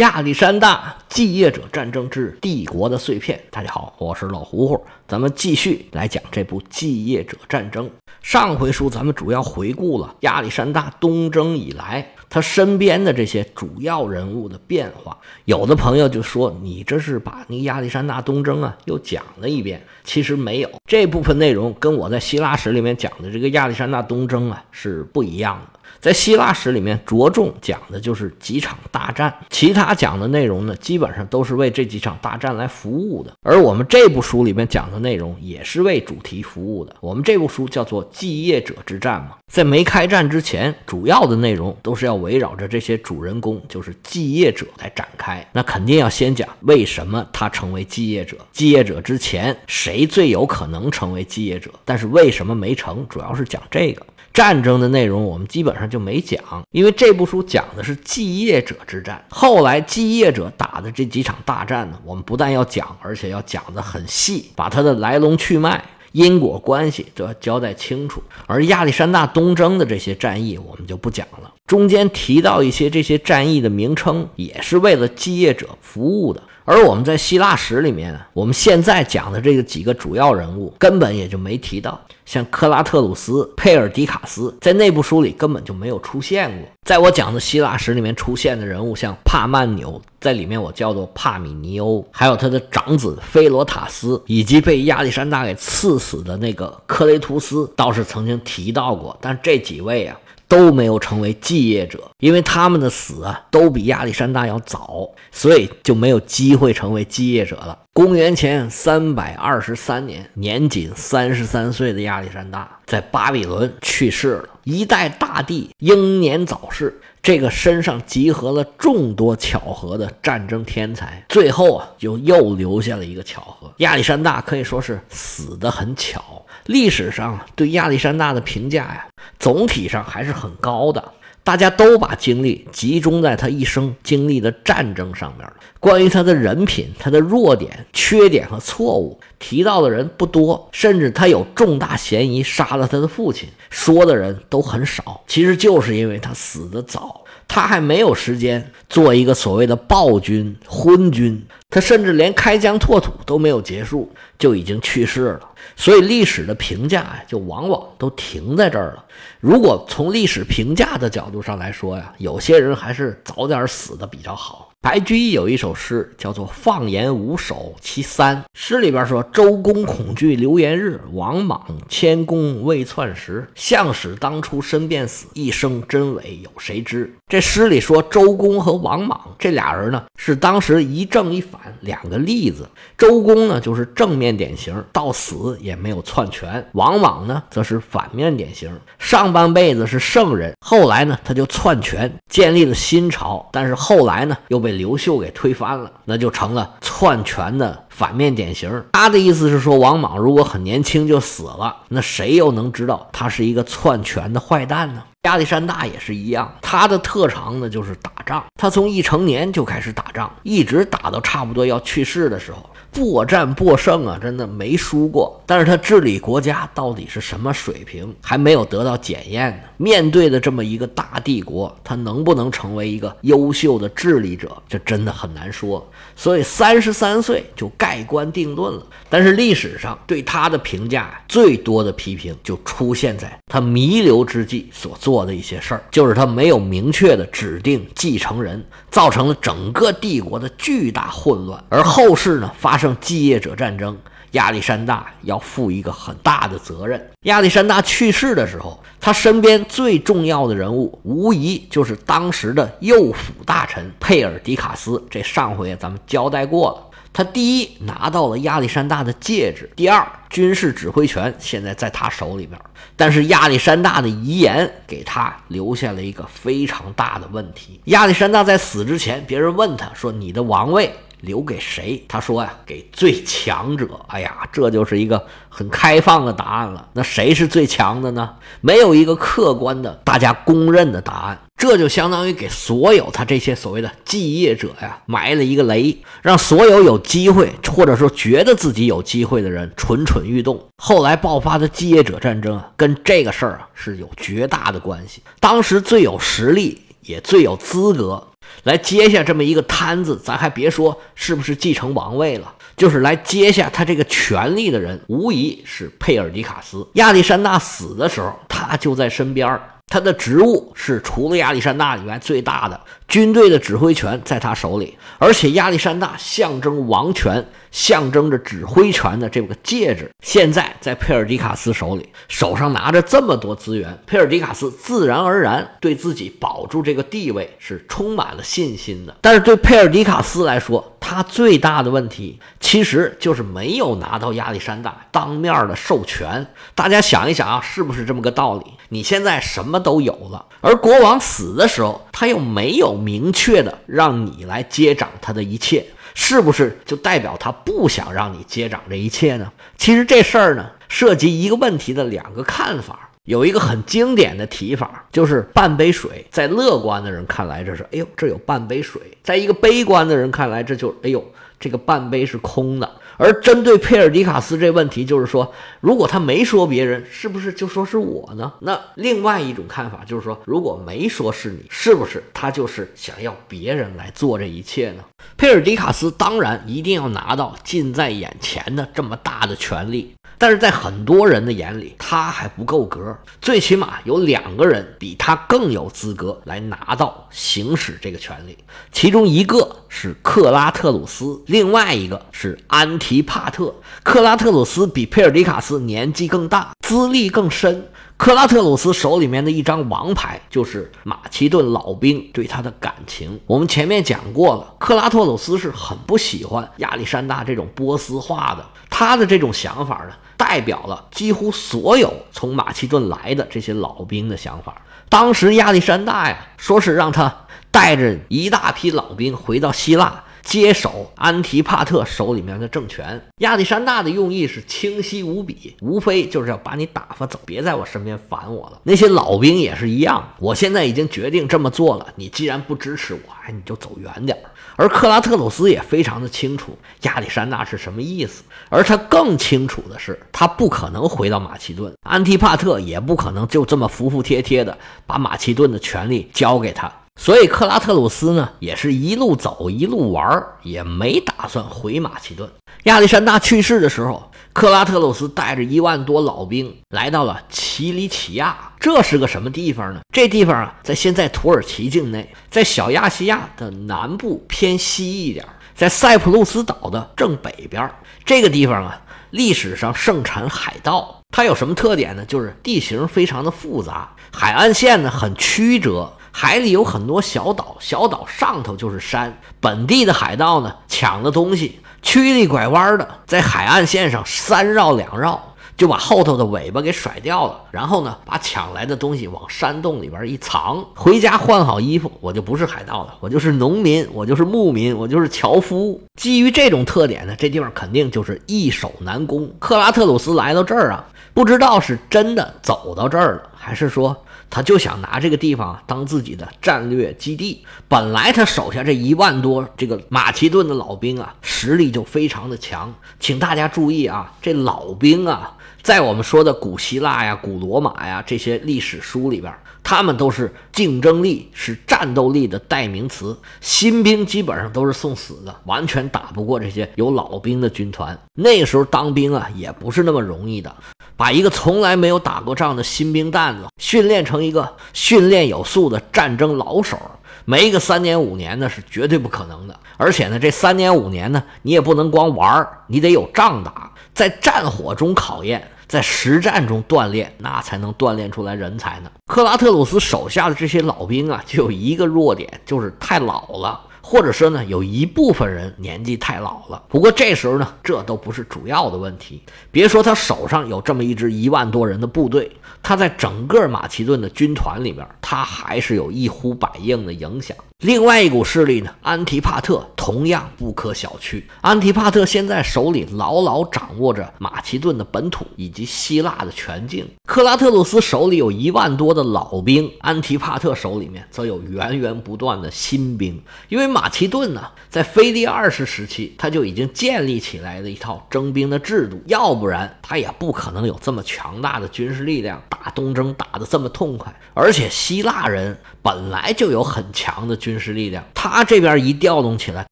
亚历山大继业者战争之帝国的碎片。大家好，我是老胡胡，咱们继续来讲这部继业者战争。上回书咱们主要回顾了亚历山大东征以来他身边的这些主要人物的变化。有的朋友就说：“你这是把那亚历山大东征啊又讲了一遍。”其实没有，这部分内容跟我在希腊史里面讲的这个亚历山大东征啊是不一样的。在希腊史里面，着重讲的就是几场大战，其他讲的内容呢，基本上都是为这几场大战来服务的。而我们这部书里面讲的内容，也是为主题服务的。我们这部书叫做《继业者之战》嘛，在没开战之前，主要的内容都是要围绕着这些主人公，就是继业者来展开。那肯定要先讲为什么他成为继业者，继业者之前谁最有可能成为继业者，但是为什么没成，主要是讲这个。战争的内容我们基本上就没讲，因为这部书讲的是继业者之战。后来继业者打的这几场大战呢，我们不但要讲，而且要讲得很细，把它的来龙去脉、因果关系都要交代清楚。而亚历山大东征的这些战役，我们就不讲了。中间提到一些这些战役的名称，也是为了继业者服务的。而我们在希腊史里面，我们现在讲的这个几个主要人物，根本也就没提到，像克拉特鲁斯、佩尔迪卡斯，在那部书里根本就没有出现过。在我讲的希腊史里面出现的人物，像帕曼纽，在里面我叫做帕米尼欧，还有他的长子菲罗塔斯，以及被亚历山大给刺死的那个克雷图斯，倒是曾经提到过。但这几位啊。都没有成为继业者，因为他们的死啊都比亚历山大要早，所以就没有机会成为继业者了。公元前三百二十三年，年仅三十三岁的亚历山大在巴比伦去世了。一代大帝英年早逝，这个身上集合了众多巧合的战争天才，最后啊就又留下了一个巧合：亚历山大可以说是死得很巧。历史上对亚历山大的评价呀，总体上还是很高的。大家都把精力集中在他一生经历的战争上面了。关于他的人品、他的弱点、缺点和错误，提到的人不多，甚至他有重大嫌疑杀了他的父亲，说的人都很少。其实就是因为他死得早，他还没有时间做一个所谓的暴君、昏君。他甚至连开疆拓土都没有结束，就已经去世了。所以历史的评价呀，就往往都停在这儿了。如果从历史评价的角度上来说呀，有些人还是早点死的比较好。白居易有一首诗，叫做《放言五首其三》。诗里边说：“周公恐惧流言日，王莽谦恭未篡时。项使当初身便死，一生真伪有谁知？”这诗里说，周公和王莽这俩人呢，是当时一正一反两个例子。周公呢，就是正面典型，到死也没有篡权；王莽呢，则是反面典型，上半辈子是圣人，后来呢，他就篡权，建立了新朝，但是后来呢，又被。刘秀给推翻了，那就成了篡权的反面典型。他的意思是说，王莽如果很年轻就死了，那谁又能知道他是一个篡权的坏蛋呢？亚历山大也是一样，他的特长呢就是打仗。他从一成年就开始打仗，一直打到差不多要去世的时候。作战获胜啊，真的没输过。但是他治理国家到底是什么水平，还没有得到检验呢。面对的这么一个大帝国，他能不能成为一个优秀的治理者，这真的很难说。所以三十三岁就盖棺定论了。但是历史上对他的评价最多的批评，就出现在他弥留之际所做的一些事儿，就是他没有明确的指定继承人，造成了整个帝国的巨大混乱。而后世呢发。胜继业者战争，亚历山大要负一个很大的责任。亚历山大去世的时候，他身边最重要的人物，无疑就是当时的右辅大臣佩尔迪卡斯。这上回咱们交代过了。他第一拿到了亚历山大的戒指，第二军事指挥权现在在他手里边。但是亚历山大的遗言给他留下了一个非常大的问题。亚历山大在死之前，别人问他说：“你的王位？”留给谁？他说呀，给最强者。哎呀，这就是一个很开放的答案了。那谁是最强的呢？没有一个客观的、大家公认的答案。这就相当于给所有他这些所谓的继业者呀埋了一个雷，让所有有机会或者说觉得自己有机会的人蠢蠢欲动。后来爆发的继业者战争啊，跟这个事儿啊是有绝大的关系。当时最有实力也最有资格。来接下这么一个摊子，咱还别说是不是继承王位了，就是来接下他这个权力的人，无疑是佩尔迪卡斯。亚历山大死的时候，他就在身边儿。他的职务是除了亚历山大以外最大的，军队的指挥权在他手里，而且亚历山大象征王权、象征着指挥权的这个戒指，现在在佩尔迪卡斯手里，手上拿着这么多资源，佩尔迪卡斯自然而然对自己保住这个地位是充满了信心的。但是对佩尔迪卡斯来说，他最大的问题其实就是没有拿到亚历山大当面的授权。大家想一想啊，是不是这么个道理？你现在什么都有了，而国王死的时候，他又没有明确的让你来接掌他的一切，是不是就代表他不想让你接掌这一切呢？其实这事儿呢，涉及一个问题的两个看法。有一个很经典的提法，就是半杯水，在乐观的人看来，这是哎呦，这有半杯水；在一个悲观的人看来，这就哎呦，这个半杯是空的。而针对佩尔迪卡斯这问题，就是说，如果他没说别人，是不是就说是我呢？那另外一种看法就是说，如果没说是你，是不是他就是想要别人来做这一切呢？佩尔迪卡斯当然一定要拿到近在眼前的这么大的权利，但是在很多人的眼里，他还不够格。最起码有两个人比他更有资格来拿到行使这个权利，其中一个是克拉特鲁斯，另外一个是安提帕特。克拉特鲁斯比佩尔迪卡斯年纪更大，资历更深。克拉特鲁斯手里面的一张王牌就是马其顿老兵对他的感情。我们前面讲过了，克拉特鲁斯是很不喜欢亚历山大这种波斯化的。他的这种想法呢，代表了几乎所有从马其顿来的这些老兵的想法。当时亚历山大呀，说是让他带着一大批老兵回到希腊。接手安提帕特手里面的政权，亚历山大的用意是清晰无比，无非就是要把你打发走，别在我身边烦我了。那些老兵也是一样，我现在已经决定这么做了，你既然不支持我，哎，你就走远点儿。而克拉特鲁斯也非常的清楚亚历山大是什么意思，而他更清楚的是，他不可能回到马其顿，安提帕特也不可能就这么服服帖帖的把马其顿的权力交给他。所以克拉特鲁斯呢，也是一路走一路玩，也没打算回马其顿。亚历山大去世的时候，克拉特鲁斯带着一万多老兵来到了奇里乞亚，这是个什么地方呢？这地方啊，在现在土耳其境内，在小亚细亚的南部偏西一点，在塞浦路斯岛的正北边。这个地方啊，历史上盛产海盗。它有什么特点呢？就是地形非常的复杂，海岸线呢很曲折。海里有很多小岛，小岛上头就是山。本地的海盗呢，抢的东西曲里拐弯的，在海岸线上三绕两绕，就把后头的尾巴给甩掉了。然后呢，把抢来的东西往山洞里边一藏，回家换好衣服，我就不是海盗了，我就是农民，我就是牧民，我就是樵夫。基于这种特点呢，这地方肯定就是易守难攻。克拉特鲁斯来到这儿啊，不知道是真的走到这儿了，还是说。他就想拿这个地方当自己的战略基地。本来他手下这一万多这个马其顿的老兵啊，实力就非常的强。请大家注意啊，这老兵啊，在我们说的古希腊呀、古罗马呀这些历史书里边，他们都是竞争力、是战斗力的代名词。新兵基本上都是送死的，完全打不过这些有老兵的军团。那时候当兵啊，也不是那么容易的。把一个从来没有打过仗的新兵蛋子训练成一个训练有素的战争老手，没个三年五年的是绝对不可能的。而且呢，这三年五年呢，你也不能光玩，你得有仗打，在战火中考验，在实战中锻炼，那才能锻炼出来人才呢。克拉特鲁斯手下的这些老兵啊，就有一个弱点，就是太老了。或者说呢，有一部分人年纪太老了。不过这时候呢，这都不是主要的问题。别说他手上有这么一支一万多人的部队，他在整个马其顿的军团里面，他还是有一呼百应的影响。另外一股势力呢，安提帕特同样不可小觑。安提帕特现在手里牢牢掌握着马其顿的本土以及希腊的全境。克拉特鲁斯手里有一万多的老兵，安提帕特手里面则有源源不断的新兵。因为马其顿呢，在腓力二世时期，他就已经建立起来了一套征兵的制度，要不然他也不可能有这么强大的军事力量，打东征打得这么痛快。而且希腊人本来就有很强的军事力量，他这边一调动起来，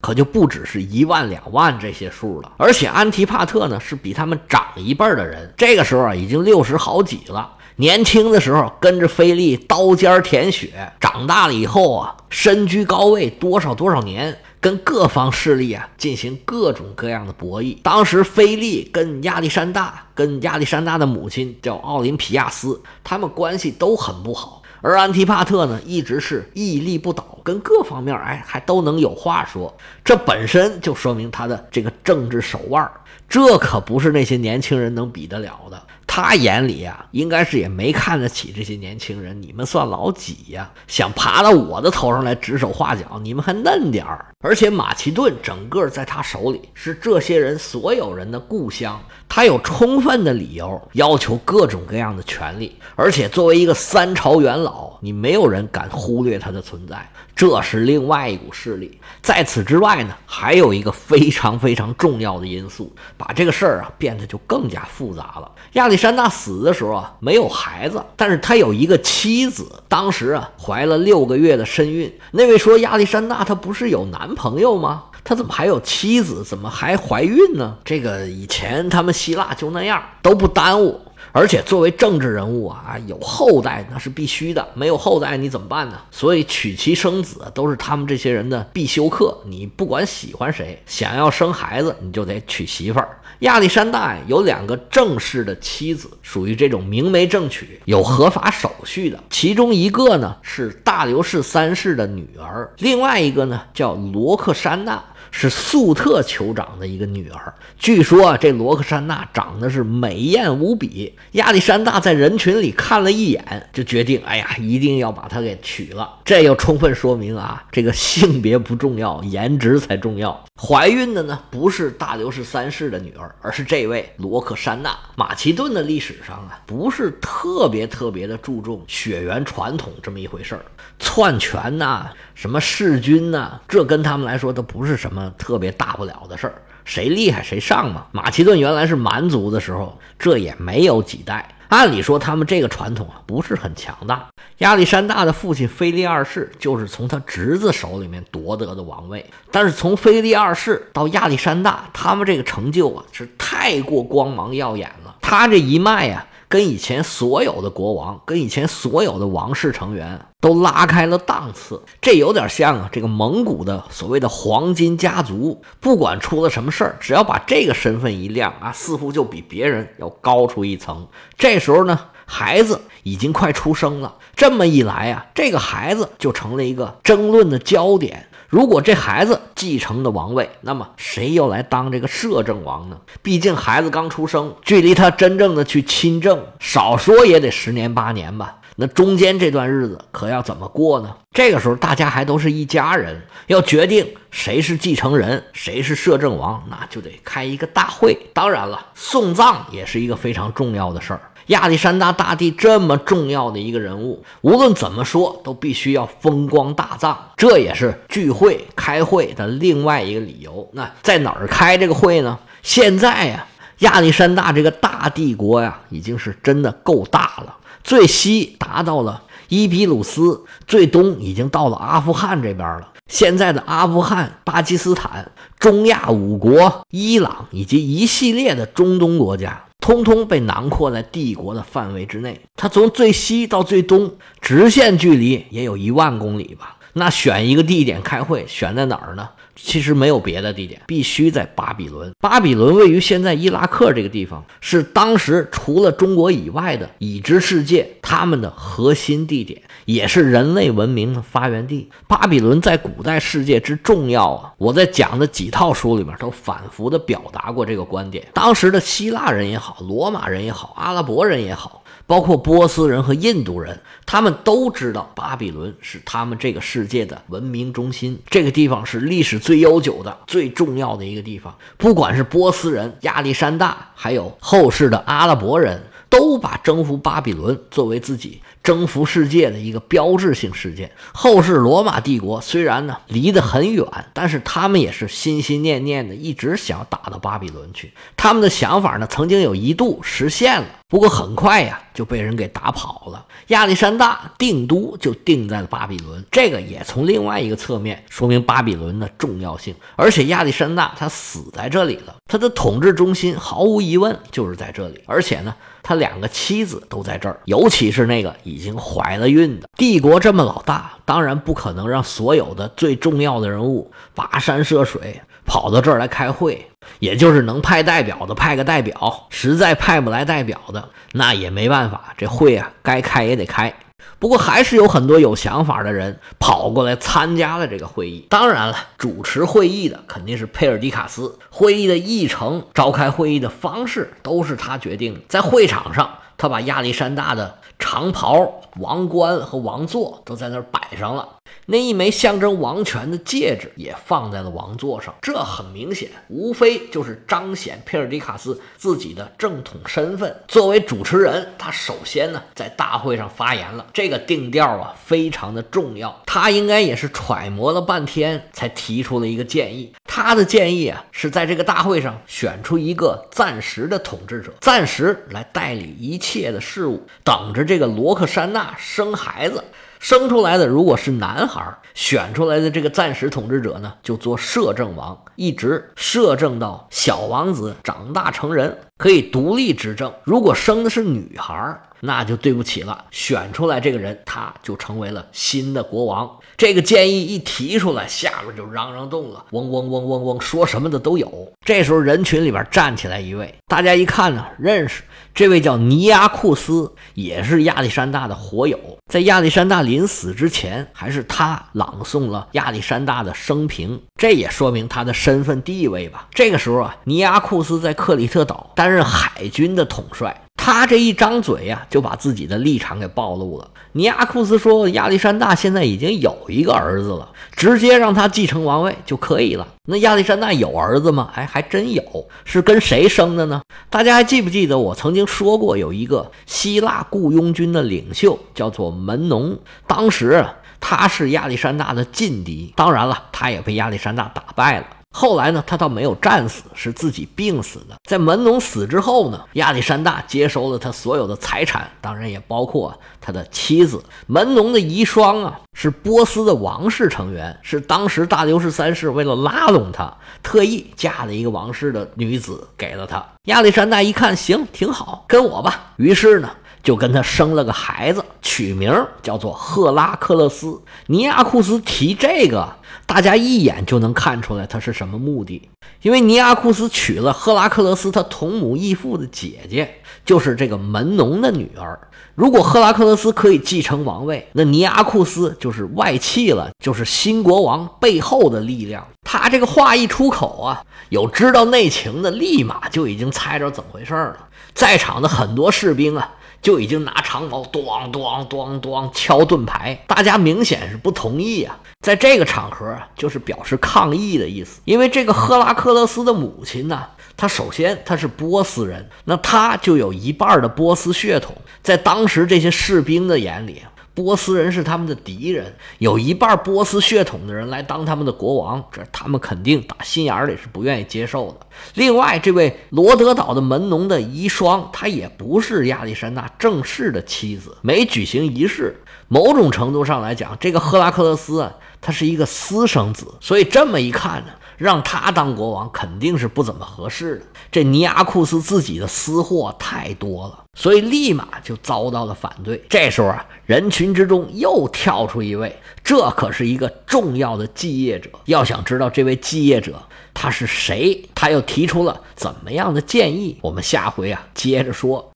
可就不只是一万两万这些数了。而且安提帕特呢，是比他们长一辈的人，这个时候啊，已经六十好几了。年轻的时候跟着菲利刀尖舔血，长大了以后啊，身居高位多少多少年，跟各方势力啊进行各种各样的博弈。当时菲利跟亚历山大，跟亚历山大的母亲叫奥林匹亚斯，他们关系都很不好。而安提帕特呢，一直是屹立不倒，跟各方面哎还都能有话说，这本身就说明他的这个政治手腕，这可不是那些年轻人能比得了的。他眼里啊，应该是也没看得起这些年轻人。你们算老几呀？想爬到我的头上来指手画脚？你们还嫩点儿。而且马其顿整个在他手里是这些人所有人的故乡，他有充分的理由要求各种各样的权利。而且作为一个三朝元老，你没有人敢忽略他的存在。这是另外一股势力。在此之外呢，还有一个非常非常重要的因素，把这个事儿啊变得就更加复杂了。亚历山山大死的时候啊，没有孩子，但是他有一个妻子，当时啊怀了六个月的身孕。那位说亚历山大他不是有男朋友吗？他怎么还有妻子？怎么还怀孕呢？这个以前他们希腊就那样，都不耽误。而且作为政治人物啊，有后代那是必须的，没有后代你怎么办呢？所以娶妻生子都是他们这些人的必修课。你不管喜欢谁，想要生孩子，你就得娶媳妇儿。亚历山大有两个正式的妻子，属于这种明媒正娶、有合法手续的。其中一个呢是大流士三世的女儿，另外一个呢叫罗克珊娜。是粟特酋长的一个女儿。据说啊，这罗克珊娜长得是美艳无比。亚历山大在人群里看了一眼，就决定，哎呀，一定要把她给娶了。这又充分说明啊，这个性别不重要，颜值才重要。怀孕的呢，不是大流士三世的女儿，而是这位罗克珊娜。马其顿的历史上啊，不是特别特别的注重血缘传统这么一回事儿。篡权呐，什么弑君呐，这跟他们来说都不是什么特别大不了的事儿，谁厉害谁上嘛。马其顿原来是蛮族的时候，这也没有几代，按理说他们这个传统啊不是很强大。亚历山大的父亲腓力二世就是从他侄子手里面夺得的王位，但是从腓力二世到亚历山大，他们这个成就啊是太过光芒耀眼了，他这一脉呀。跟以前所有的国王，跟以前所有的王室成员都拉开了档次，这有点像啊，这个蒙古的所谓的黄金家族，不管出了什么事儿，只要把这个身份一亮啊，似乎就比别人要高出一层。这时候呢，孩子已经快出生了，这么一来啊，这个孩子就成了一个争论的焦点。如果这孩子继承的王位，那么谁又来当这个摄政王呢？毕竟孩子刚出生，距离他真正的去亲政，少说也得十年八年吧。那中间这段日子可要怎么过呢？这个时候大家还都是一家人，要决定谁是继承人，谁是摄政王，那就得开一个大会。当然了，送葬也是一个非常重要的事儿。亚历山大大帝这么重要的一个人物，无论怎么说都必须要风光大葬，这也是聚会开会的另外一个理由。那在哪儿开这个会呢？现在呀，亚历山大这个大帝国呀，已经是真的够大了，最西达到了伊比鲁斯，最东已经到了阿富汗这边了。现在的阿富汗、巴基斯坦、中亚五国、伊朗以及一系列的中东国家。通通被囊括在帝国的范围之内。它从最西到最东，直线距离也有一万公里吧。那选一个地点开会，选在哪儿呢？其实没有别的地点，必须在巴比伦。巴比伦位于现在伊拉克这个地方，是当时除了中国以外的已知世界他们的核心地点，也是人类文明的发源地。巴比伦在古代世界之重要啊！我在讲的几套书里面都反复的表达过这个观点。当时的希腊人也好，罗马人也好，阿拉伯人也好。包括波斯人和印度人，他们都知道巴比伦是他们这个世界的文明中心。这个地方是历史最悠久的、最重要的一个地方。不管是波斯人、亚历山大，还有后世的阿拉伯人，都把征服巴比伦作为自己征服世界的一个标志性事件。后世罗马帝国虽然呢离得很远，但是他们也是心心念念的，一直想打到巴比伦去。他们的想法呢，曾经有一度实现了。不过很快呀，就被人给打跑了。亚历山大定都就定在了巴比伦，这个也从另外一个侧面说明巴比伦的重要性。而且亚历山大他死在这里了，他的统治中心毫无疑问就是在这里。而且呢，他两个妻子都在这儿，尤其是那个已经怀了孕的。帝国这么老大，当然不可能让所有的最重要的人物跋山涉水。跑到这儿来开会，也就是能派代表的派个代表，实在派不来代表的，那也没办法，这会啊该开也得开。不过还是有很多有想法的人跑过来参加了这个会议。当然了，主持会议的肯定是佩尔迪卡斯，会议的议程、召开会议的方式都是他决定的。在会场上，他把亚历山大的长袍、王冠和王座都在那儿摆上了。那一枚象征王权的戒指也放在了王座上，这很明显，无非就是彰显佩尔迪卡斯自己的正统身份。作为主持人，他首先呢在大会上发言了，这个定调啊非常的重要。他应该也是揣摩了半天，才提出了一个建议。他的建议啊是在这个大会上选出一个暂时的统治者，暂时来代理一切的事务，等着这个罗克珊娜生孩子。生出来的如果是男孩，选出来的这个暂时统治者呢，就做摄政王，一直摄政到小王子长大成人，可以独立执政。如果生的是女孩，那就对不起了，选出来这个人，他就成为了新的国王。这个建议一提出来，下边就嚷嚷动了，嗡嗡嗡嗡嗡，说什么的都有。这时候人群里边站起来一位，大家一看呢，认识。这位叫尼亚库斯，也是亚历山大的火友。在亚历山大临死之前，还是他朗诵了亚历山大的生平，这也说明他的身份地位吧。这个时候啊，尼亚库斯在克里特岛担任海军的统帅。他这一张嘴呀，就把自己的立场给暴露了。尼亚库斯说：“亚历山大现在已经有一个儿子了，直接让他继承王位就可以了。”那亚历山大有儿子吗？哎，还真有，是跟谁生的呢？大家还记不记得我曾经说过，有一个希腊雇佣军的领袖叫做门农，当时他是亚历山大的劲敌，当然了，他也被亚历山大打败了。后来呢，他倒没有战死，是自己病死的。在门农死之后呢，亚历山大接收了他所有的财产，当然也包括他的妻子。门农的遗孀啊，是波斯的王室成员，是当时大流士三世为了拉拢他，特意嫁了一个王室的女子给了他。亚历山大一看，行，挺好，跟我吧。于是呢，就跟他生了个孩子，取名叫做赫拉克勒斯。尼亚库斯提这个。大家一眼就能看出来他是什么目的，因为尼亚库斯娶了赫拉克勒斯他同母异父的姐姐，就是这个门农的女儿。如果赫拉克勒斯可以继承王位，那尼阿库斯就是外戚了，就是新国王背后的力量。他这个话一出口啊，有知道内情的立马就已经猜着怎么回事了。在场的很多士兵啊。就已经拿长矛咣咣咣咣敲盾牌，大家明显是不同意啊，在这个场合就是表示抗议的意思。因为这个赫拉克勒斯的母亲呢，她首先她是波斯人，那她就有一半的波斯血统，在当时这些士兵的眼里。波斯人是他们的敌人，有一半波斯血统的人来当他们的国王，这他们肯定打心眼里是不愿意接受的。另外，这位罗德岛的门农的遗孀，她也不是亚历山大正式的妻子，没举行仪式。某种程度上来讲，这个赫拉克勒斯啊，他是一个私生子，所以这么一看呢。让他当国王肯定是不怎么合适的。这尼阿库斯自己的私货太多了，所以立马就遭到了反对。这时候啊，人群之中又跳出一位，这可是一个重要的继业者。要想知道这位继业者他是谁，他又提出了怎么样的建议，我们下回啊接着说。